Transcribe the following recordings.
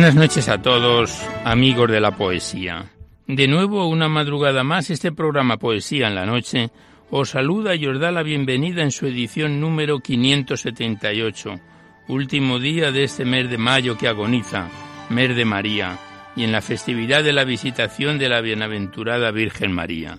Buenas noches a todos, amigos de la poesía. De nuevo, una madrugada más, este programa Poesía en la Noche os saluda y os da la bienvenida en su edición número 578, último día de este mes de mayo que agoniza, mes de María, y en la festividad de la visitación de la bienaventurada Virgen María.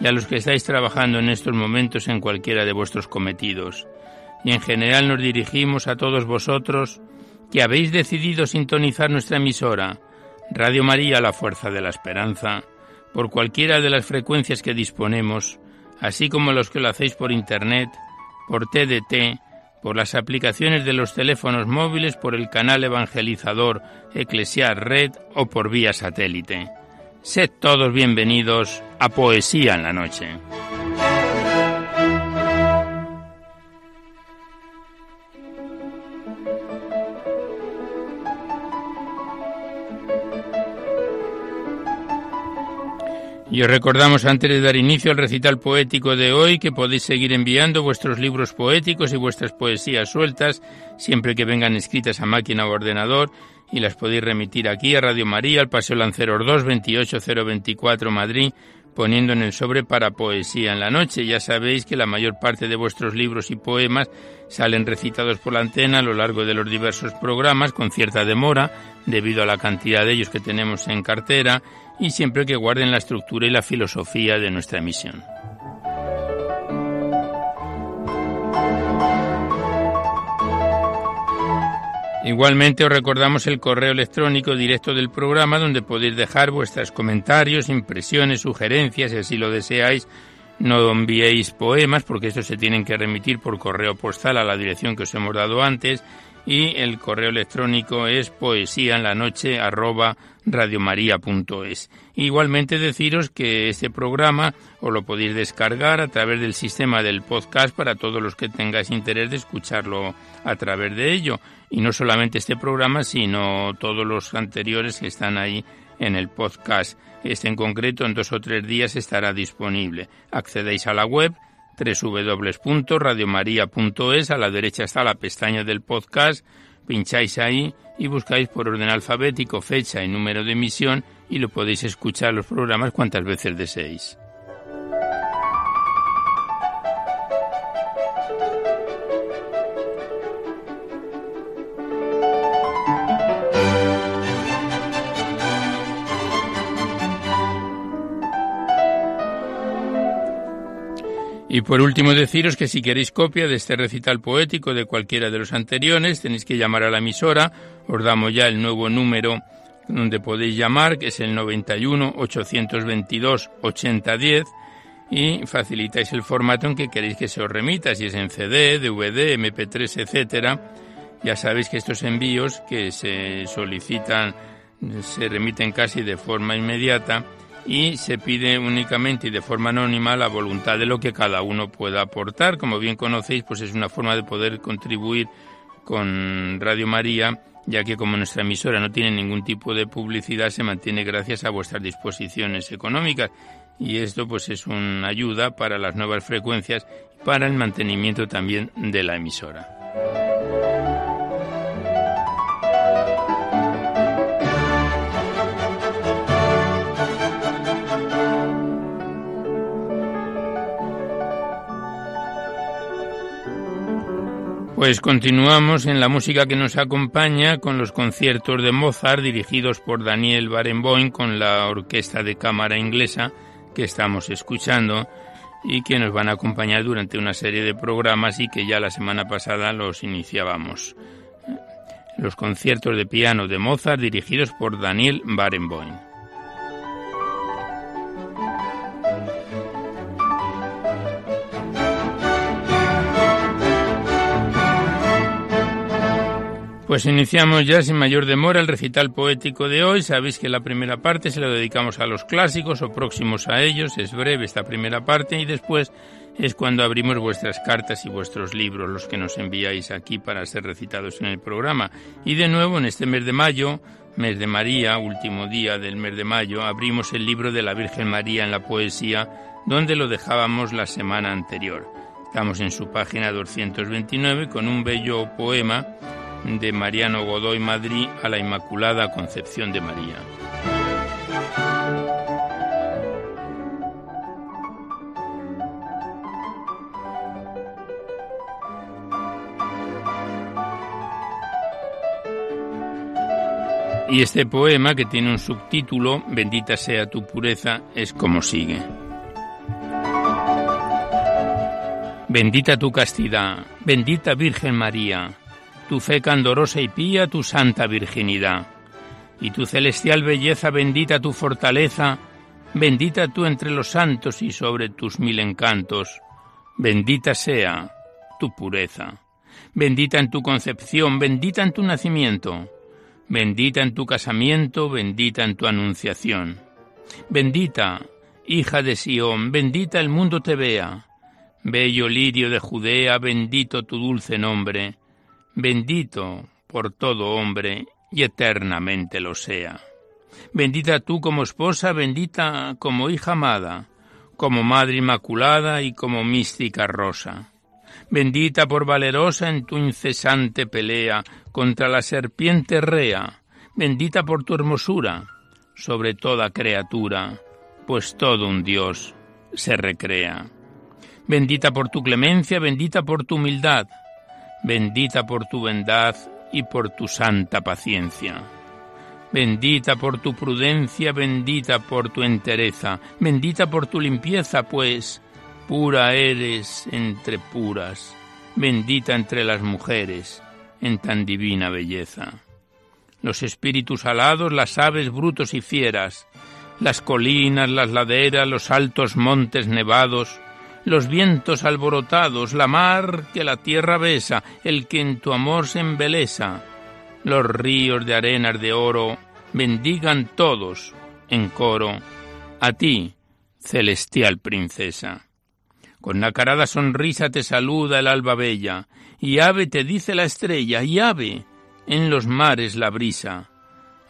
y a los que estáis trabajando en estos momentos en cualquiera de vuestros cometidos. Y en general nos dirigimos a todos vosotros que habéis decidido sintonizar nuestra emisora, Radio María La Fuerza de la Esperanza, por cualquiera de las frecuencias que disponemos, así como los que lo hacéis por Internet, por TDT, por las aplicaciones de los teléfonos móviles, por el canal evangelizador Eclesiar Red o por vía satélite. Sed todos bienvenidos a Poesía en la Noche. Y os recordamos antes de dar inicio al recital poético de hoy que podéis seguir enviando vuestros libros poéticos y vuestras poesías sueltas siempre que vengan escritas a máquina o ordenador y las podéis remitir aquí a Radio María, al Paseo Lanceros 2, 28024 Madrid, poniendo en el sobre para poesía en la noche. Ya sabéis que la mayor parte de vuestros libros y poemas salen recitados por la antena a lo largo de los diversos programas con cierta demora debido a la cantidad de ellos que tenemos en cartera y siempre que guarden la estructura y la filosofía de nuestra emisión. Igualmente os recordamos el correo electrónico directo del programa donde podéis dejar vuestros comentarios, impresiones, sugerencias, si así lo deseáis. No enviéis poemas porque estos se tienen que remitir por correo postal a la dirección que os hemos dado antes y el correo electrónico es poesía en la noche arroba radiomaria.es. Igualmente deciros que este programa os lo podéis descargar a través del sistema del podcast para todos los que tengáis interés de escucharlo a través de ello. Y no solamente este programa, sino todos los anteriores que están ahí en el podcast. Este en concreto en dos o tres días estará disponible. Accedéis a la web www.radiomaria.es, a la derecha está la pestaña del podcast, pincháis ahí y buscáis por orden alfabético fecha y número de emisión y lo podéis escuchar los programas cuantas veces deseéis. Y por último deciros que si queréis copia de este recital poético de cualquiera de los anteriores, tenéis que llamar a la emisora, os damos ya el nuevo número donde podéis llamar, que es el 91 822 8010 y facilitáis el formato en que queréis que se os remita, si es en CD, DVD, MP3, etcétera. Ya sabéis que estos envíos que se solicitan se remiten casi de forma inmediata y se pide únicamente y de forma anónima la voluntad de lo que cada uno pueda aportar. Como bien conocéis, pues es una forma de poder contribuir con Radio María, ya que como nuestra emisora no tiene ningún tipo de publicidad, se mantiene gracias a vuestras disposiciones económicas. y esto pues es una ayuda para las nuevas frecuencias para el mantenimiento también de la emisora. Pues continuamos en la música que nos acompaña con los conciertos de Mozart dirigidos por Daniel Barenboim con la Orquesta de Cámara Inglesa que estamos escuchando y que nos van a acompañar durante una serie de programas y que ya la semana pasada los iniciábamos. Los conciertos de piano de Mozart dirigidos por Daniel Barenboim. Pues iniciamos ya sin mayor demora el recital poético de hoy. Sabéis que la primera parte se la dedicamos a los clásicos o próximos a ellos. Es breve esta primera parte y después es cuando abrimos vuestras cartas y vuestros libros, los que nos enviáis aquí para ser recitados en el programa. Y de nuevo en este mes de mayo, mes de María, último día del mes de mayo, abrimos el libro de la Virgen María en la poesía, donde lo dejábamos la semana anterior. Estamos en su página 229 con un bello poema de Mariano Godoy Madrid a la Inmaculada Concepción de María. Y este poema, que tiene un subtítulo, Bendita sea tu pureza, es como sigue. Bendita tu castidad, bendita Virgen María, tu fe candorosa y pía, tu santa virginidad. Y tu celestial belleza, bendita tu fortaleza, bendita tú entre los santos y sobre tus mil encantos. Bendita sea tu pureza. Bendita en tu concepción, bendita en tu nacimiento. Bendita en tu casamiento, bendita en tu anunciación. Bendita, hija de Sión, bendita el mundo te vea. Bello lirio de Judea, bendito tu dulce nombre bendito por todo hombre y eternamente lo sea. Bendita tú como esposa, bendita como hija amada, como madre inmaculada y como mística rosa. Bendita por valerosa en tu incesante pelea contra la serpiente rea, bendita por tu hermosura sobre toda criatura, pues todo un Dios se recrea. Bendita por tu clemencia, bendita por tu humildad, bendita por tu bondad y por tu santa paciencia. Bendita por tu prudencia, bendita por tu entereza, bendita por tu limpieza, pues pura eres entre puras, bendita entre las mujeres, en tan divina belleza. Los espíritus alados, las aves brutos y fieras, las colinas, las laderas, los altos montes nevados, los vientos alborotados, la mar que la tierra besa, el que en tu amor se embelesa, los ríos de arenas de oro, bendigan todos en coro a ti, celestial princesa. Con nacarada sonrisa te saluda el alba bella, y ave te dice la estrella, y ave en los mares la brisa.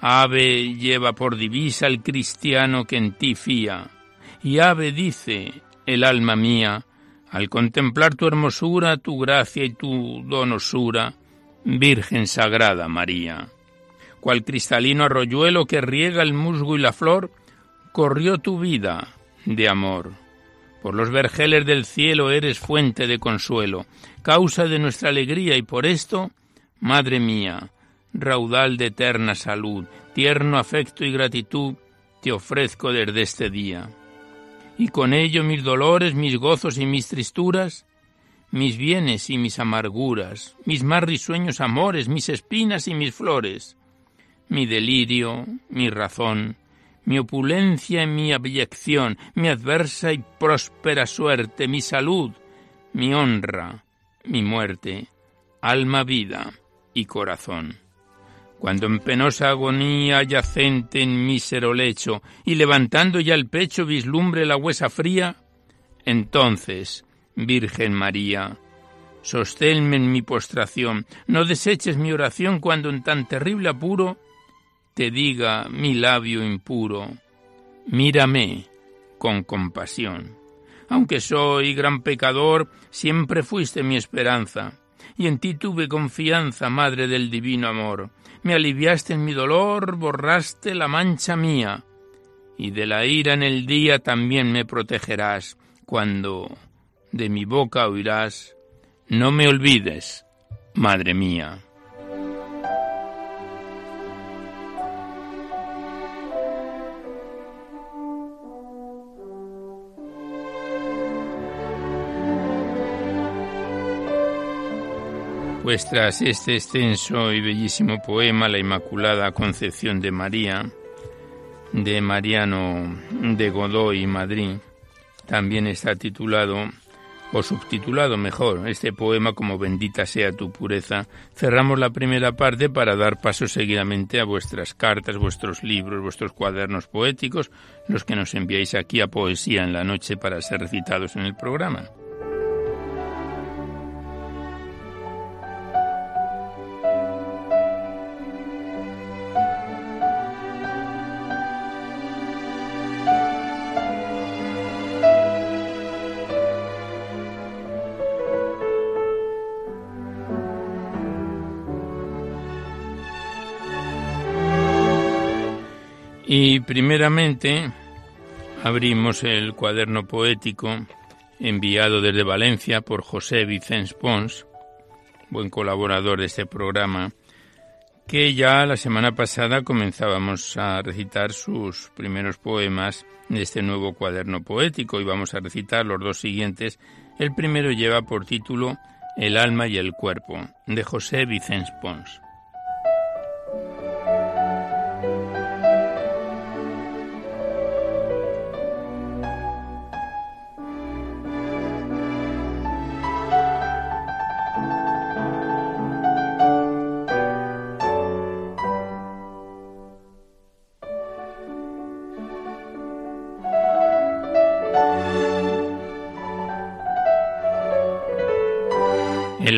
Ave lleva por divisa el cristiano que en ti fía, y ave dice el alma mía, al contemplar tu hermosura, tu gracia y tu donosura, Virgen Sagrada María. Cual cristalino arroyuelo que riega el musgo y la flor, corrió tu vida de amor. Por los vergeles del cielo eres fuente de consuelo, causa de nuestra alegría y por esto, Madre mía, raudal de eterna salud, tierno afecto y gratitud, te ofrezco desde este día y con ello mis dolores, mis gozos y mis tristuras, mis bienes y mis amarguras, mis más risueños amores, mis espinas y mis flores, mi delirio, mi razón, mi opulencia y mi abyección, mi adversa y próspera suerte, mi salud, mi honra, mi muerte, alma, vida y corazón cuando en penosa agonía yacente en mísero lecho y levantando ya el pecho vislumbre la huesa fría, entonces, Virgen María, sosténme en mi postración, no deseches mi oración cuando en tan terrible apuro te diga mi labio impuro, mírame, con compasión. Aunque soy gran pecador, siempre fuiste mi esperanza, y en ti tuve confianza, Madre del Divino Amor. Me aliviaste en mi dolor, borraste la mancha mía, y de la ira en el día también me protegerás, cuando de mi boca oirás, no me olvides, Madre mía. Pues este extenso y bellísimo poema, La Inmaculada Concepción de María, de Mariano de Godoy, Madrid, también está titulado, o subtitulado mejor, este poema como Bendita sea tu pureza. Cerramos la primera parte para dar paso seguidamente a vuestras cartas, vuestros libros, vuestros cuadernos poéticos, los que nos enviáis aquí a Poesía en la Noche para ser recitados en el programa. Primeramente abrimos el cuaderno poético enviado desde Valencia por José Vicens Pons, buen colaborador de este programa, que ya la semana pasada comenzábamos a recitar sus primeros poemas de este nuevo cuaderno poético y vamos a recitar los dos siguientes. El primero lleva por título El alma y el cuerpo, de José Vicens Pons.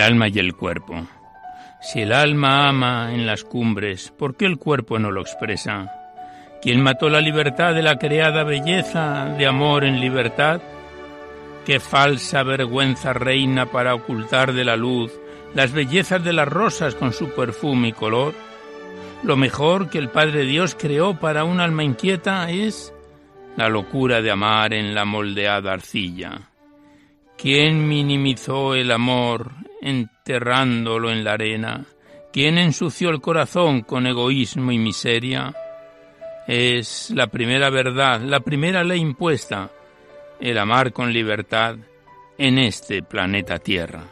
Alma y el cuerpo. Si el alma ama en las cumbres, ¿por qué el cuerpo no lo expresa? ¿Quién mató la libertad de la creada belleza de amor en libertad? ¿Qué falsa vergüenza reina para ocultar de la luz las bellezas de las rosas con su perfume y color? Lo mejor que el Padre Dios creó para un alma inquieta es la locura de amar en la moldeada arcilla. ¿Quién minimizó el amor enterrándolo en la arena? ¿Quién ensució el corazón con egoísmo y miseria? Es la primera verdad, la primera ley impuesta, el amar con libertad en este planeta Tierra.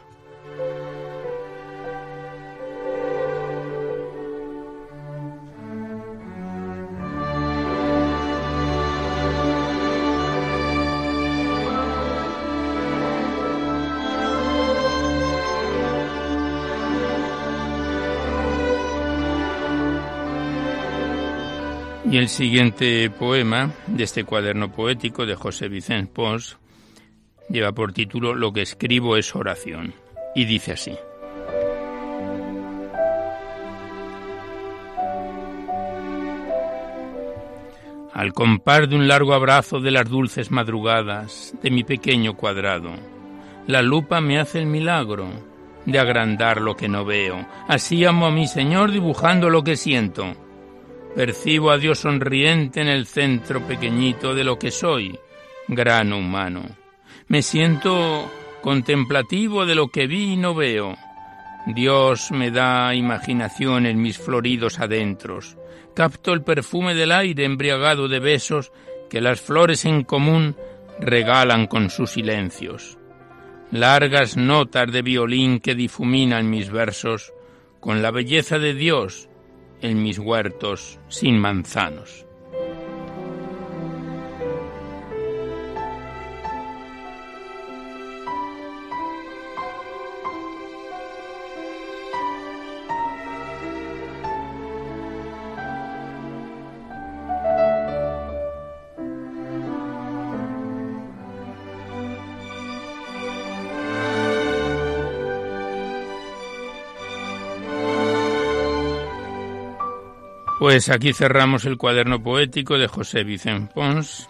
Y el siguiente poema de este cuaderno poético de José Vicente Pons lleva por título Lo que escribo es oración y dice así. Al compás de un largo abrazo de las dulces madrugadas de mi pequeño cuadrado, la lupa me hace el milagro de agrandar lo que no veo. Así amo a mi Señor dibujando lo que siento Percibo a Dios sonriente en el centro pequeñito de lo que soy, grano humano. Me siento contemplativo de lo que vi y no veo. Dios me da imaginación en mis floridos adentros. Capto el perfume del aire embriagado de besos que las flores en común regalan con sus silencios. Largas notas de violín que difuminan mis versos con la belleza de Dios en mis huertos sin manzanos. Pues aquí cerramos el cuaderno poético de José Vicente Pons,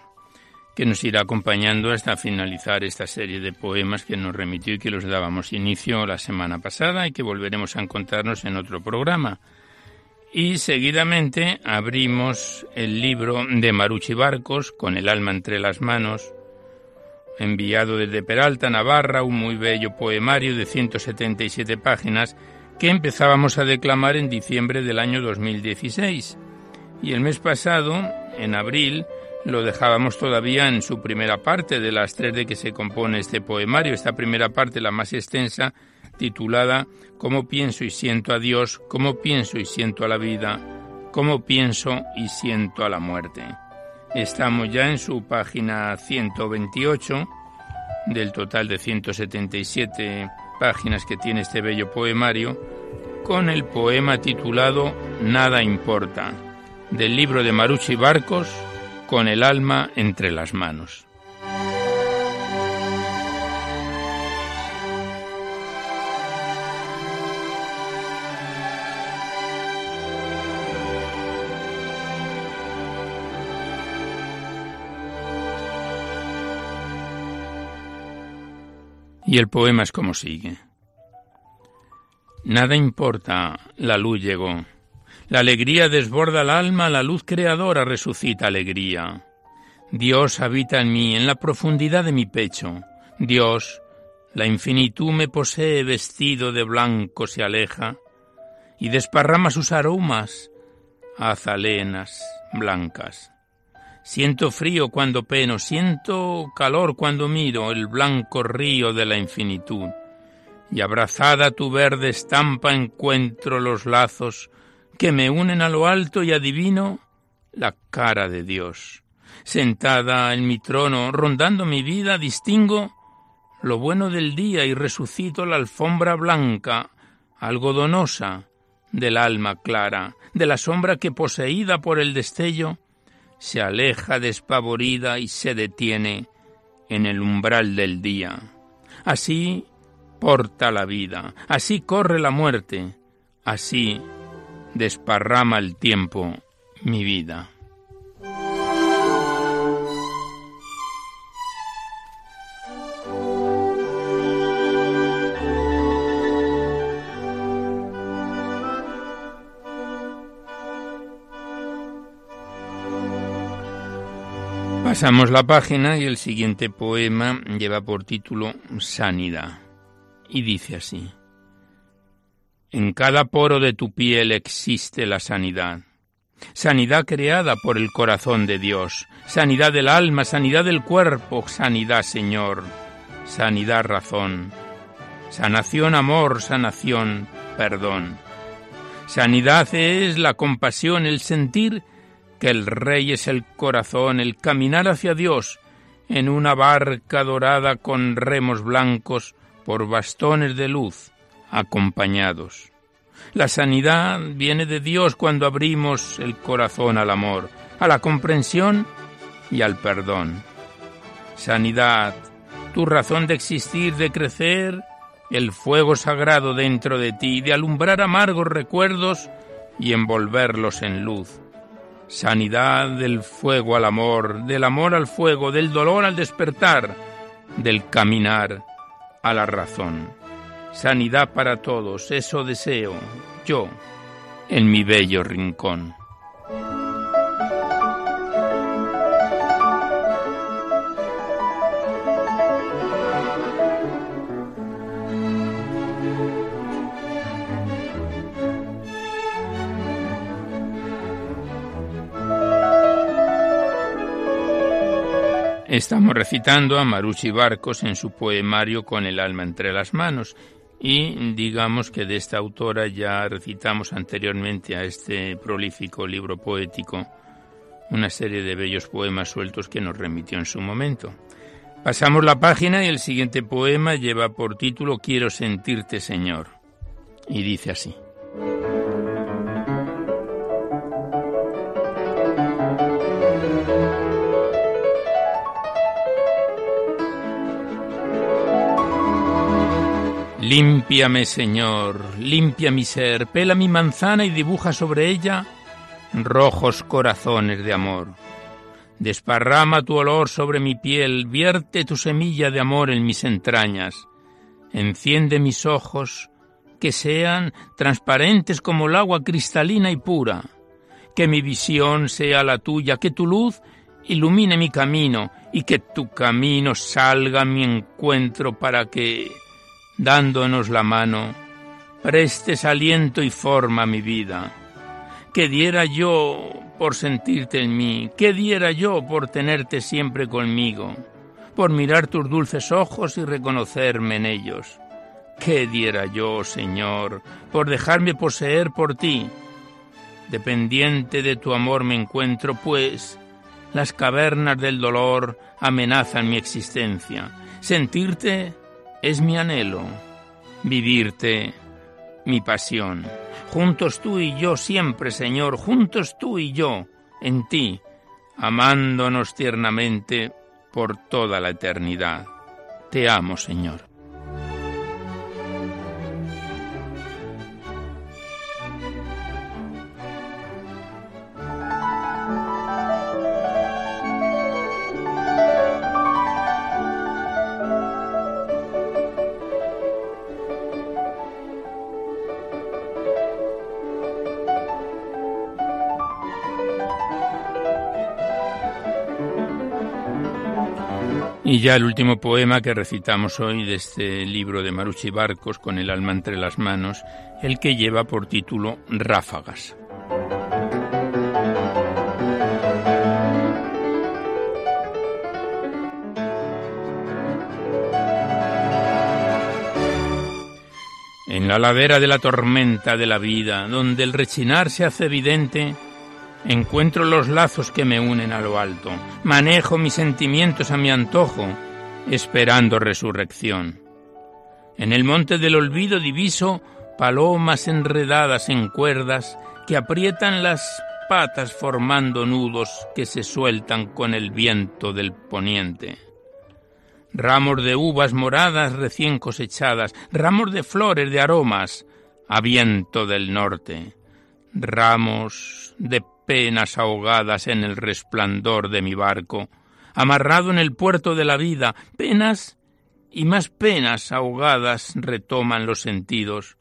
que nos irá acompañando hasta finalizar esta serie de poemas que nos remitió y que los dábamos inicio la semana pasada y que volveremos a encontrarnos en otro programa. Y seguidamente abrimos el libro de Maruchi Barcos, con el alma entre las manos, enviado desde Peralta, Navarra, un muy bello poemario de 177 páginas que empezábamos a declamar en diciembre del año 2016. Y el mes pasado, en abril, lo dejábamos todavía en su primera parte de las tres de que se compone este poemario. Esta primera parte, la más extensa, titulada Cómo pienso y siento a Dios, cómo pienso y siento a la vida, cómo pienso y siento a la muerte. Estamos ya en su página 128 del total de 177 páginas que tiene este bello poemario, con el poema titulado Nada importa, del libro de Maruchi Barcos, con el alma entre las manos. Y el poema es como sigue. Nada importa, la luz llegó. La alegría desborda el alma, la luz creadora resucita alegría. Dios habita en mí, en la profundidad de mi pecho. Dios, la infinitud me posee vestido de blanco se aleja y desparrama sus aromas azalenas blancas. Siento frío cuando peno, siento calor cuando miro el blanco río de la infinitud. Y abrazada tu verde estampa encuentro los lazos que me unen a lo alto y adivino la cara de Dios. Sentada en mi trono, rondando mi vida, distingo lo bueno del día y resucito la alfombra blanca, algodonosa, del alma clara, de la sombra que poseída por el destello, se aleja despavorida y se detiene en el umbral del día. Así porta la vida, así corre la muerte, así desparrama el tiempo mi vida. Pasamos la página y el siguiente poema lleva por título Sanidad y dice así. En cada poro de tu piel existe la sanidad. Sanidad creada por el corazón de Dios. Sanidad del alma, sanidad del cuerpo, sanidad Señor. Sanidad razón. Sanación amor, sanación perdón. Sanidad es la compasión, el sentir que el Rey es el corazón, el caminar hacia Dios en una barca dorada con remos blancos por bastones de luz acompañados. La sanidad viene de Dios cuando abrimos el corazón al amor, a la comprensión y al perdón. Sanidad, tu razón de existir, de crecer, el fuego sagrado dentro de ti, de alumbrar amargos recuerdos y envolverlos en luz. Sanidad del fuego al amor, del amor al fuego, del dolor al despertar, del caminar a la razón. Sanidad para todos, eso deseo yo en mi bello rincón. Estamos recitando a Maruchi Barcos en su poemario Con el alma entre las manos y digamos que de esta autora ya recitamos anteriormente a este prolífico libro poético una serie de bellos poemas sueltos que nos remitió en su momento. Pasamos la página y el siguiente poema lleva por título Quiero sentirte Señor y dice así. Límpiame, Señor, limpia mi ser, pela mi manzana y dibuja sobre ella rojos corazones de amor. Desparrama tu olor sobre mi piel, vierte tu semilla de amor en mis entrañas. Enciende mis ojos, que sean transparentes como el agua cristalina y pura. Que mi visión sea la tuya, que tu luz ilumine mi camino y que tu camino salga a mi encuentro para que, dándonos la mano, prestes aliento y forma a mi vida. Que diera yo por sentirte en mí? ¿Qué diera yo por tenerte siempre conmigo? Por mirar tus dulces ojos y reconocerme en ellos. ¿Qué diera yo, Señor, por dejarme poseer por ti? Dependiente de tu amor me encuentro, pues las cavernas del dolor amenazan mi existencia. Sentirte es mi anhelo, vivirte mi pasión. Juntos tú y yo siempre, Señor, juntos tú y yo, en ti, amándonos tiernamente por toda la eternidad. Te amo, Señor. Y ya el último poema que recitamos hoy de este libro de Marucci Barcos con el alma entre las manos, el que lleva por título Ráfagas. En la ladera de la tormenta de la vida, donde el rechinar se hace evidente, Encuentro los lazos que me unen a lo alto. Manejo mis sentimientos a mi antojo, esperando resurrección. En el monte del olvido diviso palomas enredadas en cuerdas que aprietan las patas formando nudos que se sueltan con el viento del poniente. Ramos de uvas moradas recién cosechadas, ramos de flores de aromas a viento del norte, ramos de penas ahogadas en el resplandor de mi barco, amarrado en el puerto de la vida, penas y más penas ahogadas retoman los sentidos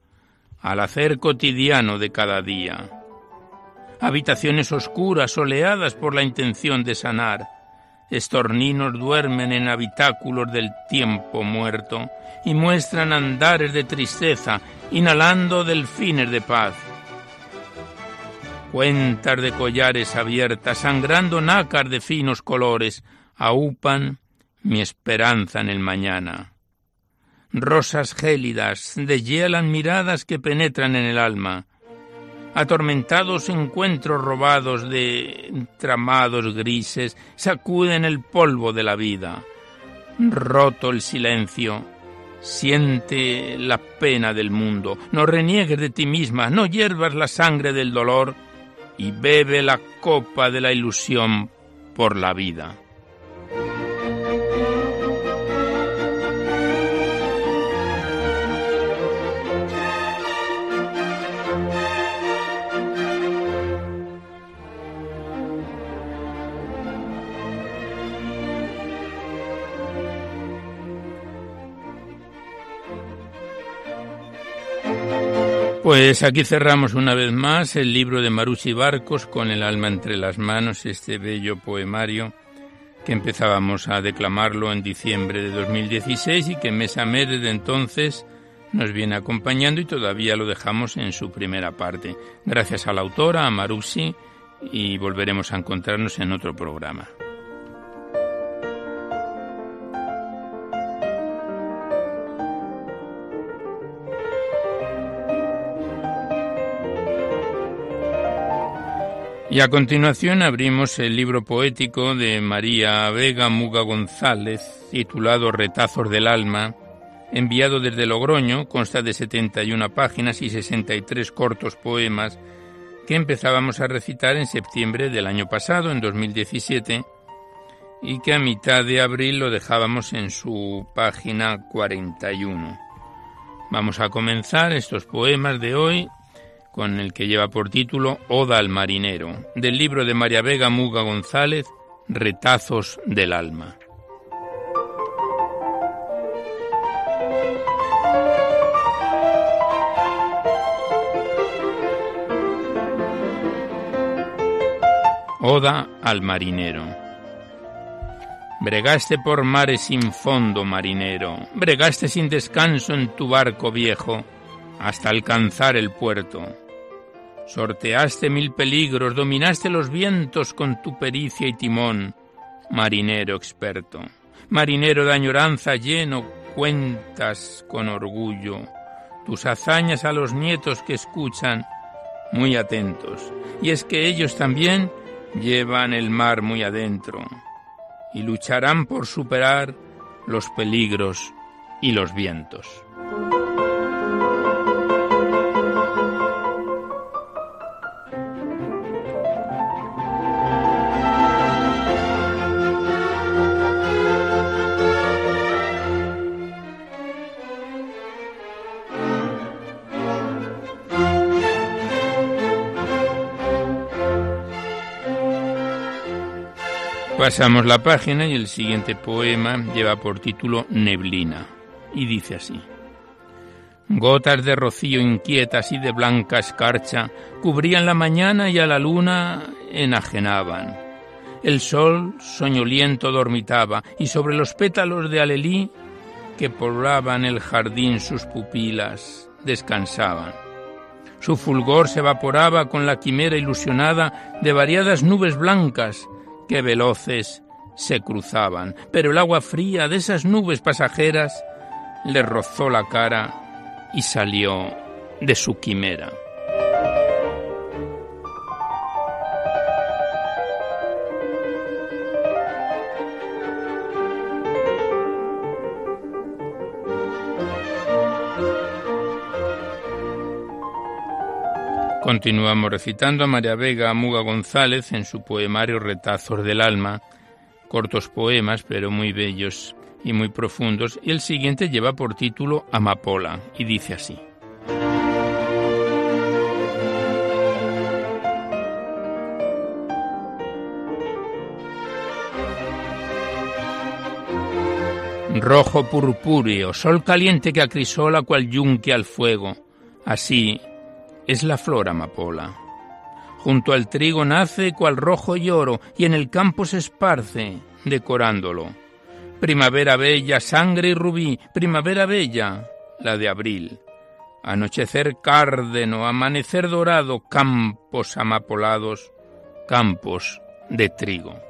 al hacer cotidiano de cada día. Habitaciones oscuras, soleadas por la intención de sanar, estorninos duermen en habitáculos del tiempo muerto y muestran andares de tristeza, inhalando delfines de paz Cuentas de collares abiertas, sangrando nácar de finos colores, aupan mi esperanza en el mañana. Rosas gélidas deshielan miradas que penetran en el alma. Atormentados encuentros robados de tramados grises sacuden el polvo de la vida. Roto el silencio, siente la pena del mundo. No reniegues de ti misma, no hiervas la sangre del dolor y bebe la copa de la ilusión por la vida. Pues aquí cerramos una vez más el libro de Marucci Barcos con el alma entre las manos, este bello poemario que empezábamos a declamarlo en diciembre de 2016 y que mes a mes desde entonces nos viene acompañando y todavía lo dejamos en su primera parte. Gracias a la autora, a Marucci, y volveremos a encontrarnos en otro programa. Y a continuación abrimos el libro poético de María Vega Muga González, titulado Retazos del Alma, enviado desde Logroño, consta de 71 páginas y 63 cortos poemas que empezábamos a recitar en septiembre del año pasado, en 2017, y que a mitad de abril lo dejábamos en su página 41. Vamos a comenzar estos poemas de hoy con el que lleva por título Oda al marinero, del libro de María Vega Muga González, Retazos del alma. Oda al marinero. Bregaste por mares sin fondo, marinero, bregaste sin descanso en tu barco viejo, hasta alcanzar el puerto. Sorteaste mil peligros, dominaste los vientos con tu pericia y timón, marinero experto. Marinero de añoranza lleno, cuentas con orgullo tus hazañas a los nietos que escuchan muy atentos. Y es que ellos también llevan el mar muy adentro y lucharán por superar los peligros y los vientos. Pasamos la página y el siguiente poema lleva por título Neblina y dice así. Gotas de rocío inquietas y de blanca escarcha cubrían la mañana y a la luna enajenaban. El sol soñoliento dormitaba y sobre los pétalos de alelí que poblaban el jardín sus pupilas descansaban. Su fulgor se evaporaba con la quimera ilusionada de variadas nubes blancas que veloces se cruzaban, pero el agua fría de esas nubes pasajeras le rozó la cara y salió de su quimera. Continuamos recitando a María Vega Muga González en su poemario Retazos del Alma, cortos poemas pero muy bellos y muy profundos, y el siguiente lleva por título Amapola y dice así. Rojo purpúreo, sol caliente que acrisola cual yunque al fuego, así es la flor amapola. Junto al trigo nace cual rojo lloro y en el campo se esparce, decorándolo. Primavera bella, sangre y rubí, primavera bella, la de abril. Anochecer cárdeno, amanecer dorado, campos amapolados, campos de trigo.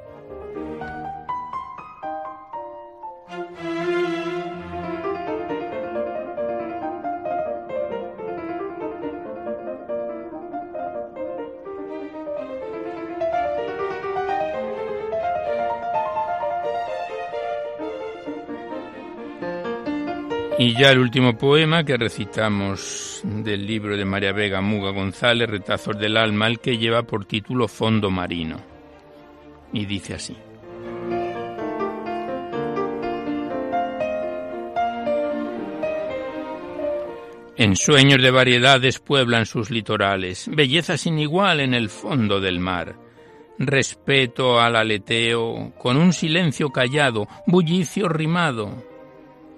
Y ya el último poema que recitamos del libro de María Vega Muga González, Retazos del Alma, el que lleva por título Fondo Marino. Y dice así. En sueños de variedades pueblan sus litorales, belleza sin igual en el fondo del mar. Respeto al aleteo, con un silencio callado, bullicio rimado,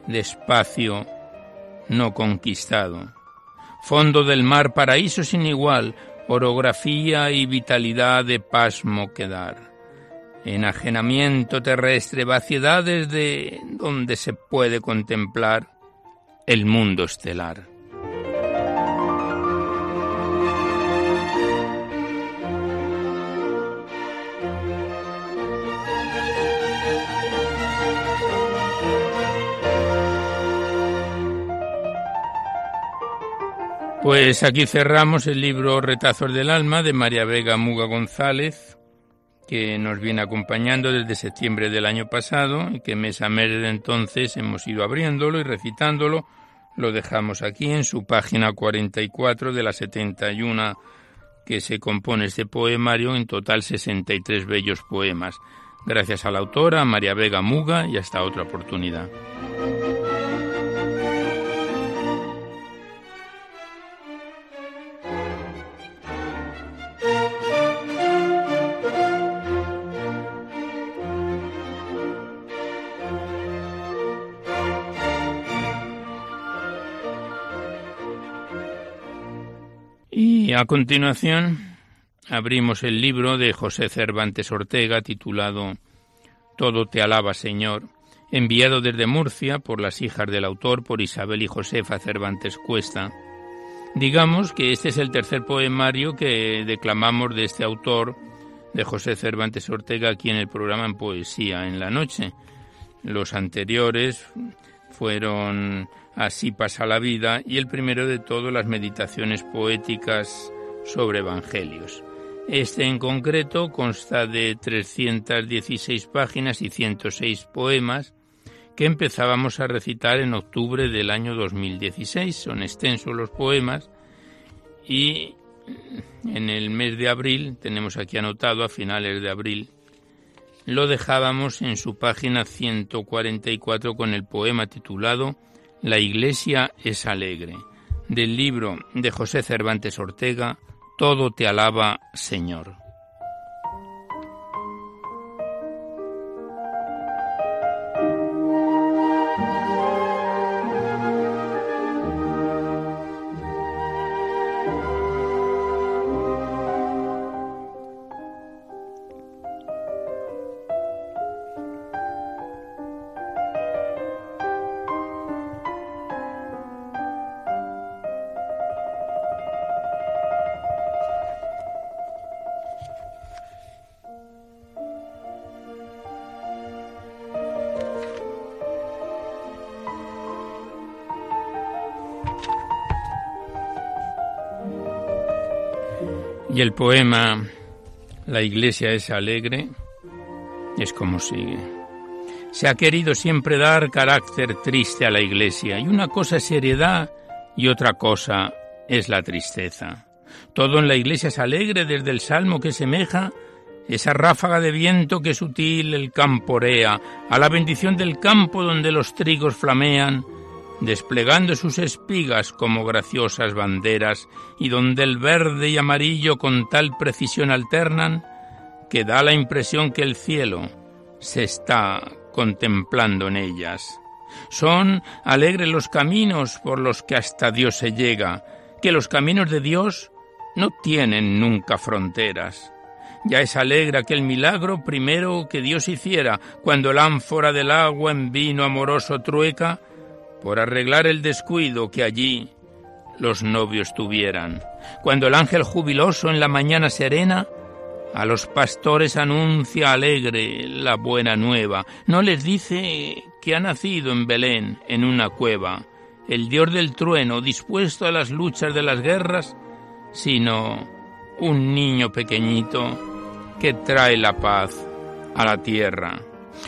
despacio no conquistado. Fondo del mar, paraíso sin igual, orografía y vitalidad de pasmo quedar. Enajenamiento terrestre, vaciedades de donde se puede contemplar el mundo estelar. Pues aquí cerramos el libro Retazos del Alma de María Vega Muga González, que nos viene acompañando desde septiembre del año pasado y que mes a mes entonces hemos ido abriéndolo y recitándolo. Lo dejamos aquí en su página 44 de la 71 que se compone este poemario, en total 63 bellos poemas. Gracias a la autora, María Vega Muga, y hasta otra oportunidad. A continuación abrimos el libro de José Cervantes Ortega titulado Todo te alaba, Señor, enviado desde Murcia por las hijas del autor, por Isabel y Josefa Cervantes Cuesta. Digamos que este es el tercer poemario que declamamos de este autor, de José Cervantes Ortega, aquí en el programa en Poesía en la Noche. Los anteriores fueron Así pasa la vida y el primero de todos las meditaciones poéticas sobre evangelios. Este en concreto consta de 316 páginas y 106 poemas que empezábamos a recitar en octubre del año 2016. Son extensos los poemas y en el mes de abril, tenemos aquí anotado a finales de abril, lo dejábamos en su página 144 con el poema titulado La Iglesia es alegre, del libro de José Cervantes Ortega, Todo te alaba, Señor. Y el poema La iglesia es alegre es como sigue. Se ha querido siempre dar carácter triste a la iglesia y una cosa es seriedad y otra cosa es la tristeza. Todo en la iglesia es alegre desde el salmo que semeja esa ráfaga de viento que sutil el camporea, a la bendición del campo donde los trigos flamean, desplegando sus espigas como graciosas banderas, y donde el verde y amarillo con tal precisión alternan, que da la impresión que el cielo se está contemplando en ellas. Son alegres los caminos por los que hasta Dios se llega, que los caminos de Dios no tienen nunca fronteras. Ya es alegre aquel milagro primero que Dios hiciera, cuando el ánfora del agua en vino amoroso trueca, por arreglar el descuido que allí los novios tuvieran. Cuando el ángel jubiloso en la mañana serena a los pastores anuncia alegre la buena nueva, no les dice que ha nacido en Belén, en una cueva, el dios del trueno dispuesto a las luchas de las guerras, sino un niño pequeñito que trae la paz a la tierra.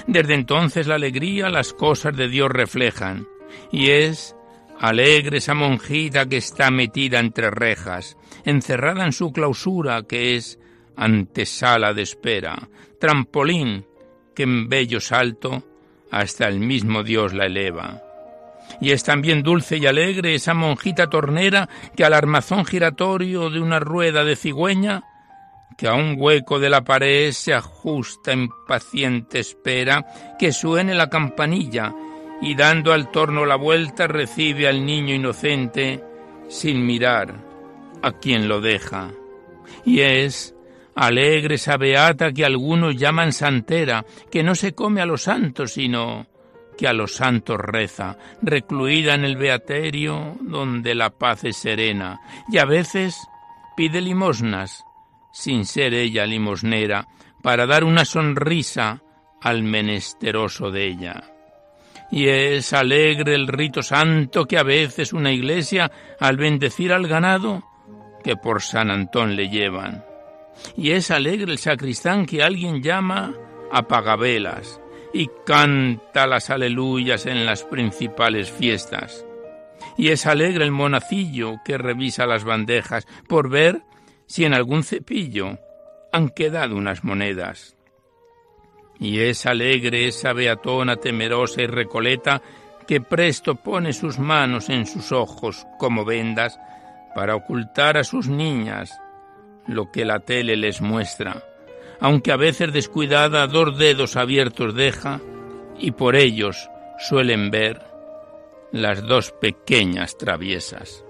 Desde entonces la alegría las cosas de Dios reflejan, y es alegre esa monjita que está metida entre rejas, encerrada en su clausura que es antesala de espera, trampolín que en bello salto hasta el mismo Dios la eleva. Y es también dulce y alegre esa monjita tornera que al armazón giratorio de una rueda de cigüeña, que a un hueco de la pared se ajusta en paciente espera que suene la campanilla y dando al torno la vuelta recibe al niño inocente sin mirar a quien lo deja. Y es alegre esa beata que algunos llaman santera, que no se come a los santos, sino que a los santos reza, recluida en el beaterio donde la paz es serena, y a veces pide limosnas, sin ser ella limosnera, para dar una sonrisa al menesteroso de ella y es alegre el rito santo que a veces una iglesia, al bendecir al ganado, que por San Antón le llevan. Y es alegre el sacristán que alguien llama apagavelas y canta las aleluyas en las principales fiestas. Y es alegre el monacillo que revisa las bandejas por ver si en algún cepillo han quedado unas monedas. Y es alegre esa beatona temerosa y recoleta que presto pone sus manos en sus ojos como vendas para ocultar a sus niñas lo que la tele les muestra, aunque a veces descuidada dos dedos abiertos deja y por ellos suelen ver las dos pequeñas traviesas.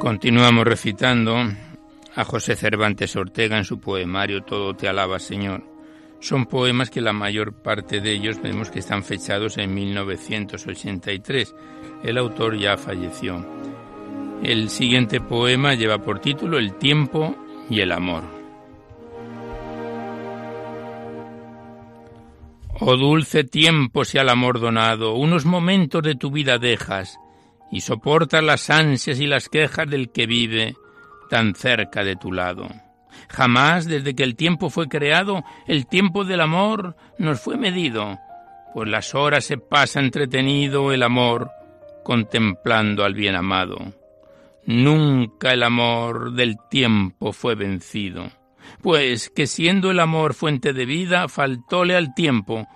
Continuamos recitando a José Cervantes Ortega en su poemario Todo te alaba, Señor. Son poemas que la mayor parte de ellos vemos que están fechados en 1983. El autor ya falleció. El siguiente poema lleva por título El tiempo y el amor. Oh dulce tiempo si al amor donado, unos momentos de tu vida dejas, y soportas las ansias y las quejas del que vive tan cerca de tu lado. Jamás desde que el tiempo fue creado, el tiempo del amor nos fue medido, pues las horas se pasa entretenido el amor contemplando al bien amado. Nunca el amor del tiempo fue vencido, pues que siendo el amor fuente de vida, faltóle al tiempo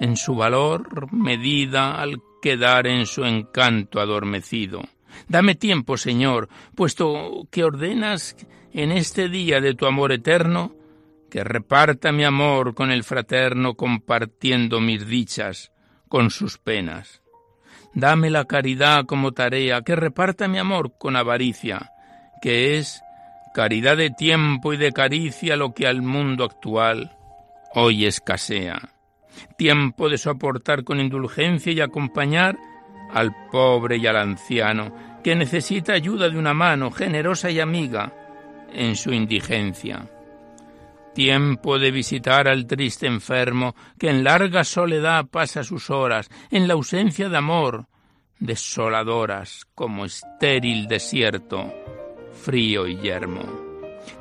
en su valor medida al quedar en su encanto adormecido. Dame tiempo, Señor, puesto que ordenas en este día de tu amor eterno, que reparta mi amor con el fraterno compartiendo mis dichas con sus penas. Dame la caridad como tarea, que reparta mi amor con avaricia, que es caridad de tiempo y de caricia lo que al mundo actual hoy escasea tiempo de soportar con indulgencia y acompañar al pobre y al anciano, que necesita ayuda de una mano generosa y amiga en su indigencia. Tiempo de visitar al triste enfermo, que en larga soledad pasa sus horas, en la ausencia de amor, desoladoras como estéril desierto, frío y yermo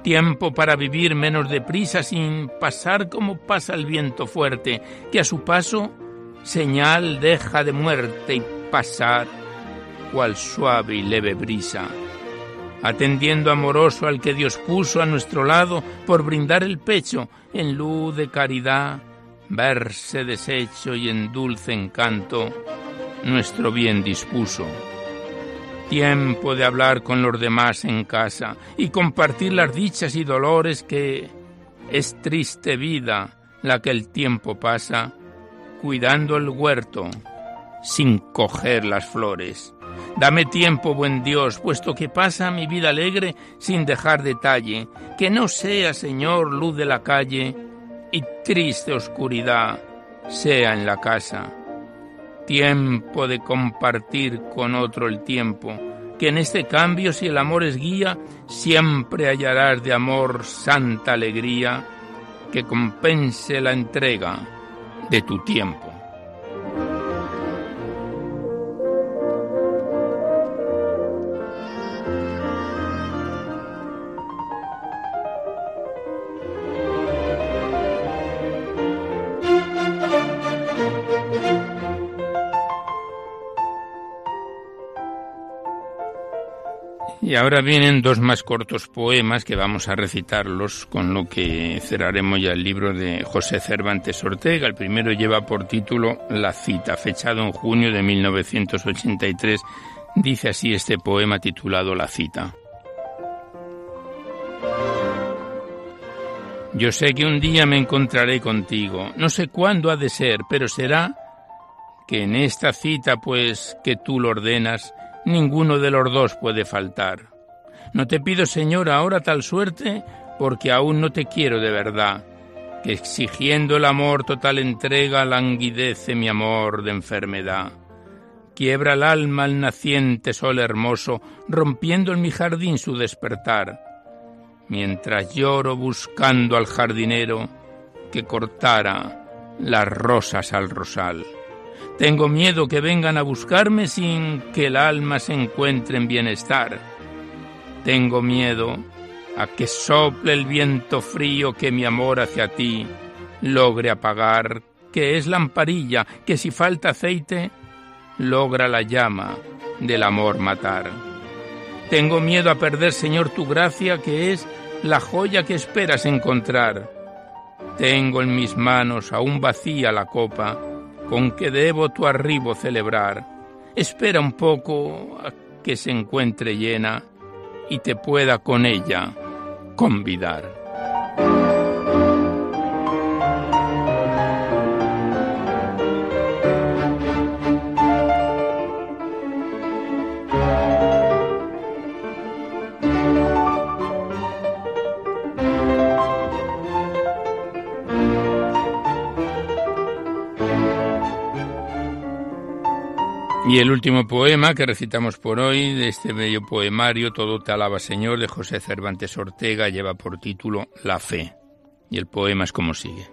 tiempo para vivir menos deprisa sin pasar como pasa el viento fuerte, que a su paso señal deja de muerte y pasar cual suave y leve brisa, atendiendo amoroso al que Dios puso a nuestro lado por brindar el pecho en luz de caridad, verse deshecho y en dulce encanto nuestro bien dispuso tiempo de hablar con los demás en casa y compartir las dichas y dolores que es triste vida la que el tiempo pasa cuidando el huerto sin coger las flores. Dame tiempo, buen Dios, puesto que pasa mi vida alegre sin dejar detalle, que no sea, Señor, luz de la calle y triste oscuridad sea en la casa tiempo de compartir con otro el tiempo, que en este cambio si el amor es guía, siempre hallarás de amor santa alegría que compense la entrega de tu tiempo. Y ahora vienen dos más cortos poemas que vamos a recitarlos, con lo que cerraremos ya el libro de José Cervantes Ortega. El primero lleva por título La cita, fechado en junio de 1983. Dice así este poema titulado La cita. Yo sé que un día me encontraré contigo, no sé cuándo ha de ser, pero será que en esta cita, pues que tú lo ordenas, ninguno de los dos puede faltar. No te pido, Señor, ahora tal suerte, porque aún no te quiero de verdad, que exigiendo el amor total entrega languidece mi amor de enfermedad. Quiebra el alma al naciente sol hermoso, rompiendo en mi jardín su despertar, mientras lloro buscando al jardinero que cortara las rosas al rosal. Tengo miedo que vengan a buscarme sin que el alma se encuentre en bienestar. Tengo miedo a que sople el viento frío que mi amor hacia ti logre apagar, que es lamparilla que si falta aceite logra la llama del amor matar. Tengo miedo a perder, Señor, tu gracia, que es la joya que esperas encontrar. Tengo en mis manos aún vacía la copa con que debo tu arribo celebrar. Espera un poco a que se encuentre llena y te pueda con ella convidar. Y el último poema que recitamos por hoy de este bello poemario, Todo te alaba Señor, de José Cervantes Ortega, lleva por título La fe. Y el poema es como sigue.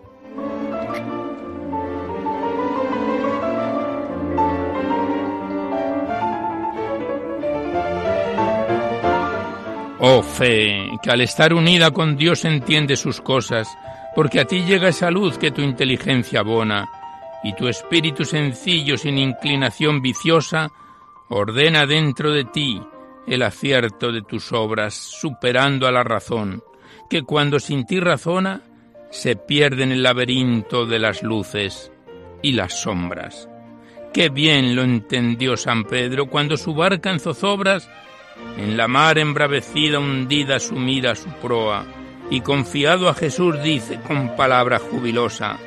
Oh fe, que al estar unida con Dios entiende sus cosas, porque a ti llega esa luz que tu inteligencia abona, y tu espíritu sencillo sin inclinación viciosa ordena dentro de ti el acierto de tus obras, superando a la razón, que cuando sin ti razona, se pierde en el laberinto de las luces y las sombras. Qué bien lo entendió San Pedro cuando su barca en zozobras en la mar embravecida hundida sumida su proa, y confiado a Jesús dice con palabra jubilosa,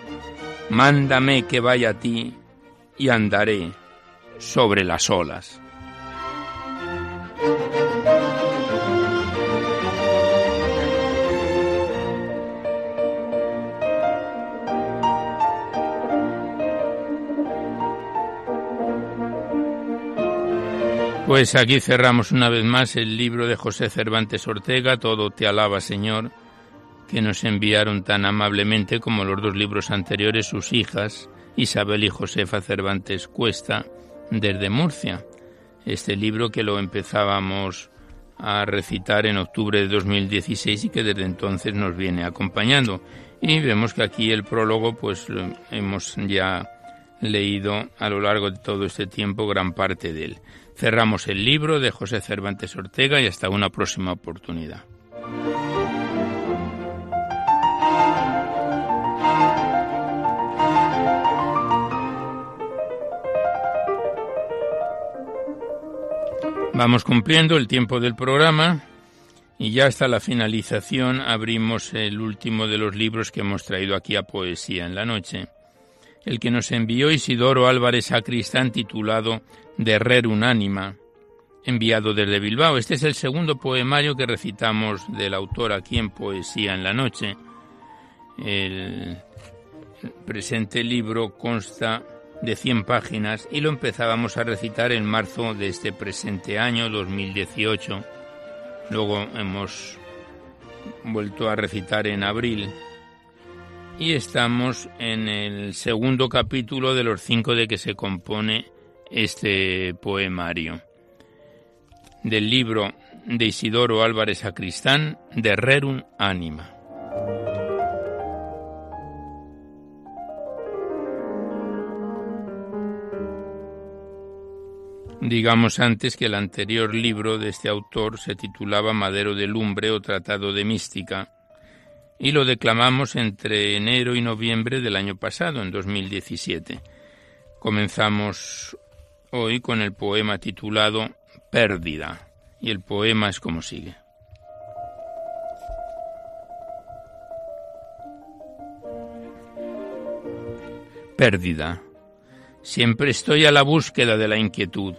Mándame que vaya a ti y andaré sobre las olas. Pues aquí cerramos una vez más el libro de José Cervantes Ortega, Todo te alaba Señor, que nos enviaron tan amablemente como los dos libros anteriores sus hijas, Isabel y Josefa Cervantes Cuesta, desde Murcia. Este libro que lo empezábamos a recitar en octubre de 2016 y que desde entonces nos viene acompañando. Y vemos que aquí el prólogo pues hemos ya leído a lo largo de todo este tiempo gran parte de él. Cerramos el libro de José Cervantes Ortega y hasta una próxima oportunidad. Vamos cumpliendo el tiempo del programa y ya hasta la finalización abrimos el último de los libros que hemos traído aquí a Poesía en la Noche, el que nos envió Isidoro Álvarez Sacristán titulado de Rer Unánima, enviado desde Bilbao. Este es el segundo poemario que recitamos del autor aquí en Poesía en la Noche. El presente libro consta de 100 páginas y lo empezábamos a recitar en marzo de este presente año 2018. Luego hemos vuelto a recitar en abril y estamos en el segundo capítulo de los cinco de que se compone este poemario del libro de Isidoro Álvarez Sacristán de Rerum Anima. Digamos antes que el anterior libro de este autor se titulaba Madero de Lumbre o Tratado de Mística y lo declamamos entre enero y noviembre del año pasado, en 2017. Comenzamos hoy con el poema titulado Pérdida, y el poema es como sigue. Pérdida. Siempre estoy a la búsqueda de la inquietud.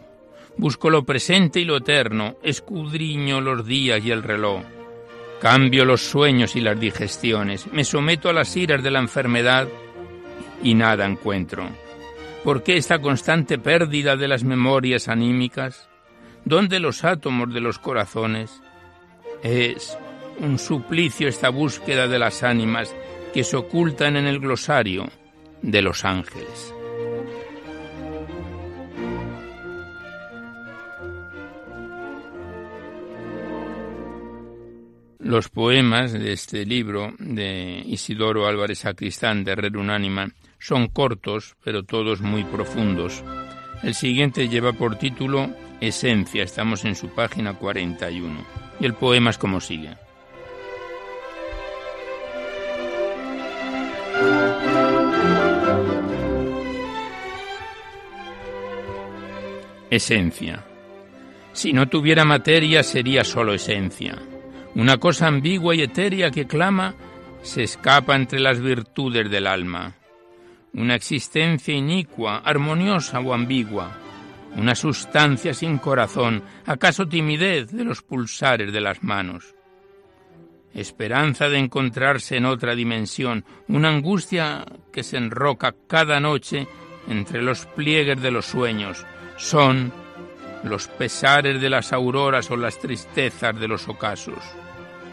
Busco lo presente y lo eterno, escudriño los días y el reloj. Cambio los sueños y las digestiones, me someto a las iras de la enfermedad y nada encuentro. ¿Por qué esta constante pérdida de las memorias anímicas? ¿Dónde los átomos de los corazones? Es un suplicio esta búsqueda de las ánimas que se ocultan en el glosario de los ángeles. Los poemas de este libro de Isidoro Álvarez Sacristán de Red Unánima son cortos, pero todos muy profundos. El siguiente lleva por título Esencia, estamos en su página 41, y el poema es como sigue. Esencia. Si no tuviera materia sería solo esencia. Una cosa ambigua y etérea que clama se escapa entre las virtudes del alma. Una existencia inicua, armoniosa o ambigua, una sustancia sin corazón, acaso timidez de los pulsares de las manos, esperanza de encontrarse en otra dimensión, una angustia que se enroca cada noche entre los pliegues de los sueños, son los pesares de las auroras o las tristezas de los ocasos.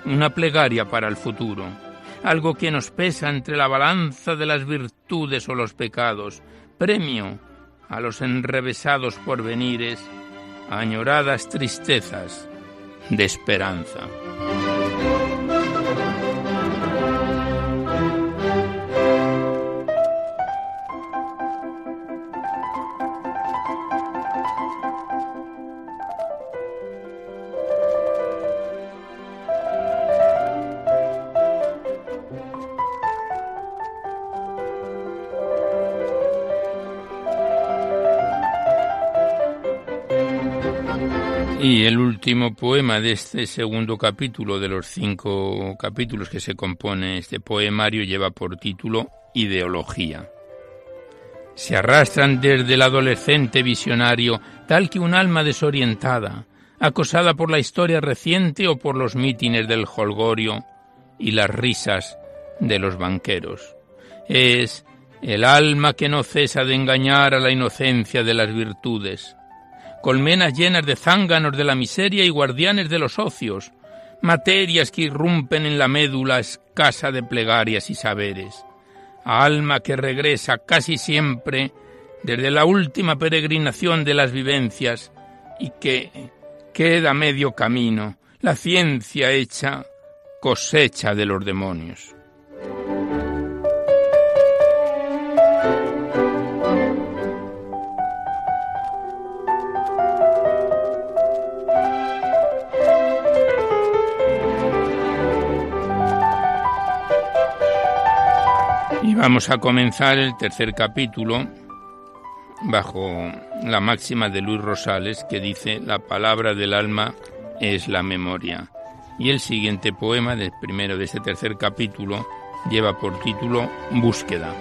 Una plegaria para el futuro, algo que nos pesa entre la balanza de las virtudes o los pecados, premio a los enrevesados porvenires, añoradas tristezas de esperanza. Último poema de este segundo capítulo, de los cinco capítulos que se compone este poemario, lleva por título Ideología. Se arrastran desde el adolescente visionario, tal que un alma desorientada, acosada por la historia reciente o por los mítines del holgorio y las risas de los banqueros. Es el alma que no cesa de engañar a la inocencia de las virtudes, colmenas llenas de zánganos de la miseria y guardianes de los ocios, materias que irrumpen en la médula escasa de plegarias y saberes, alma que regresa casi siempre desde la última peregrinación de las vivencias y que queda medio camino, la ciencia hecha cosecha de los demonios. Vamos a comenzar el tercer capítulo bajo la máxima de Luis Rosales que dice la palabra del alma es la memoria. Y el siguiente poema del primero de este tercer capítulo lleva por título Búsqueda.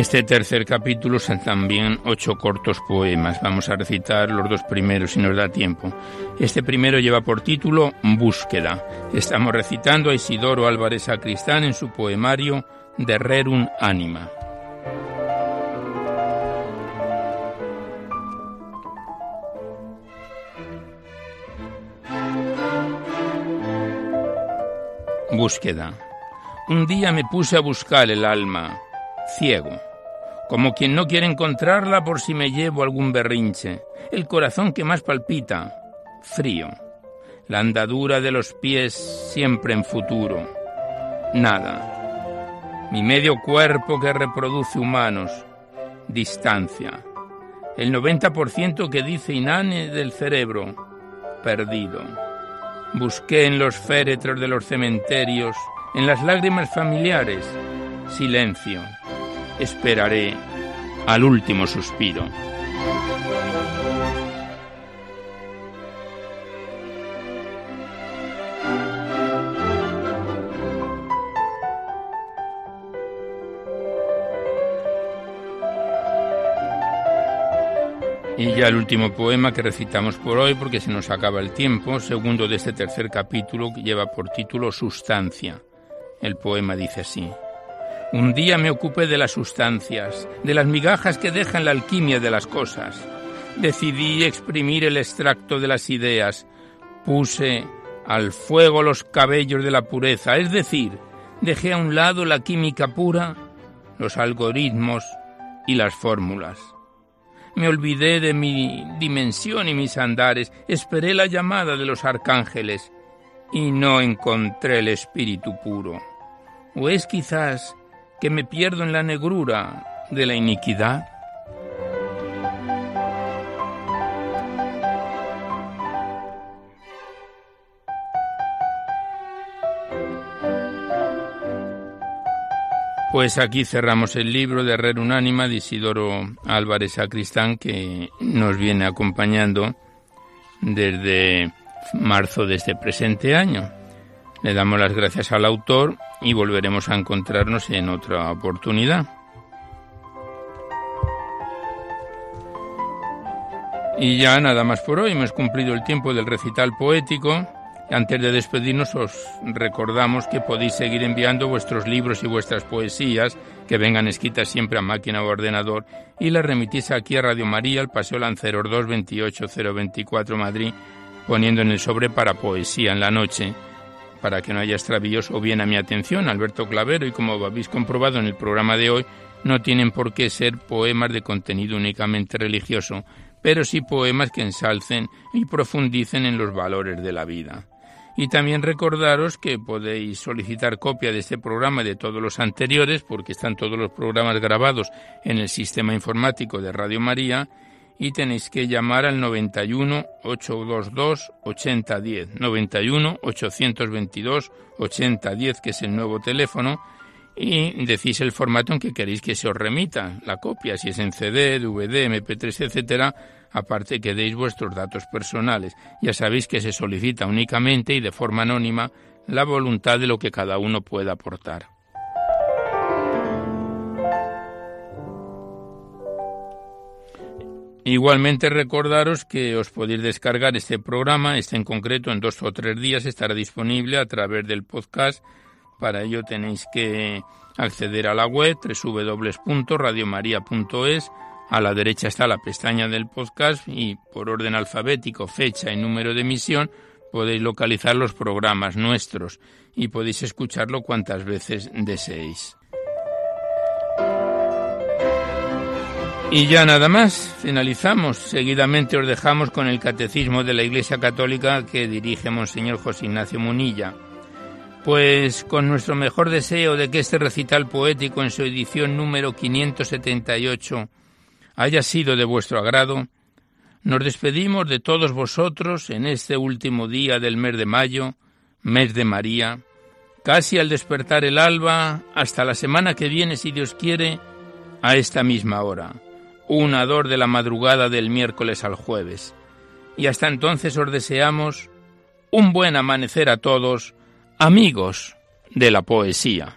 Este tercer capítulo son también ocho cortos poemas. Vamos a recitar los dos primeros si nos da tiempo. Este primero lleva por título Búsqueda. Estamos recitando a Isidoro Álvarez Sacristán en su poemario De Rerum Anima. Búsqueda. Un día me puse a buscar el alma, ciego como quien no quiere encontrarla por si me llevo algún berrinche, el corazón que más palpita, frío, la andadura de los pies siempre en futuro, nada, mi medio cuerpo que reproduce humanos, distancia, el 90% que dice Inane del cerebro, perdido. Busqué en los féretros de los cementerios, en las lágrimas familiares, silencio esperaré al último suspiro. Y ya el último poema que recitamos por hoy, porque se nos acaba el tiempo, segundo de este tercer capítulo, que lleva por título Sustancia. El poema dice así. Un día me ocupé de las sustancias, de las migajas que dejan la alquimia de las cosas. Decidí exprimir el extracto de las ideas. Puse al fuego los cabellos de la pureza, es decir, dejé a un lado la química pura, los algoritmos y las fórmulas. Me olvidé de mi dimensión y mis andares, esperé la llamada de los arcángeles y no encontré el espíritu puro. ¿O es quizás que me pierdo en la negrura de la iniquidad? Pues aquí cerramos el libro de Herrera Unánima de Isidoro Álvarez Sacristán que nos viene acompañando desde marzo de este presente año. Le damos las gracias al autor y volveremos a encontrarnos en otra oportunidad. Y ya nada más por hoy, hemos cumplido el tiempo del recital poético. Antes de despedirnos os recordamos que podéis seguir enviando vuestros libros y vuestras poesías que vengan escritas siempre a máquina o ordenador y las remitís aquí a Radio María, al Paseo Lanceros 228 Madrid, poniendo en el sobre para poesía en la noche para que no haya extravíos o bien a mi atención, Alberto Clavero, y como habéis comprobado en el programa de hoy, no tienen por qué ser poemas de contenido únicamente religioso, pero sí poemas que ensalcen y profundicen en los valores de la vida. Y también recordaros que podéis solicitar copia de este programa y de todos los anteriores, porque están todos los programas grabados en el sistema informático de Radio María, y tenéis que llamar al 91 822 8010, 91 822 8010, que es el nuevo teléfono, y decís el formato en que queréis que se os remita la copia, si es en CD, DVD, MP3, etcétera, aparte que deis vuestros datos personales. Ya sabéis que se solicita únicamente y de forma anónima la voluntad de lo que cada uno pueda aportar. Igualmente recordaros que os podéis descargar este programa, este en concreto en dos o tres días estará disponible a través del podcast. Para ello tenéis que acceder a la web www.radiomaria.es. A la derecha está la pestaña del podcast y por orden alfabético, fecha y número de emisión podéis localizar los programas nuestros y podéis escucharlo cuantas veces deseéis. Y ya nada más, finalizamos. Seguidamente os dejamos con el Catecismo de la Iglesia Católica que dirige Monseñor José Ignacio Munilla. Pues con nuestro mejor deseo de que este recital poético en su edición número 578 haya sido de vuestro agrado, nos despedimos de todos vosotros en este último día del mes de mayo, mes de María, casi al despertar el alba, hasta la semana que viene, si Dios quiere, a esta misma hora un ador de la madrugada del miércoles al jueves. Y hasta entonces os deseamos un buen amanecer a todos, amigos de la poesía.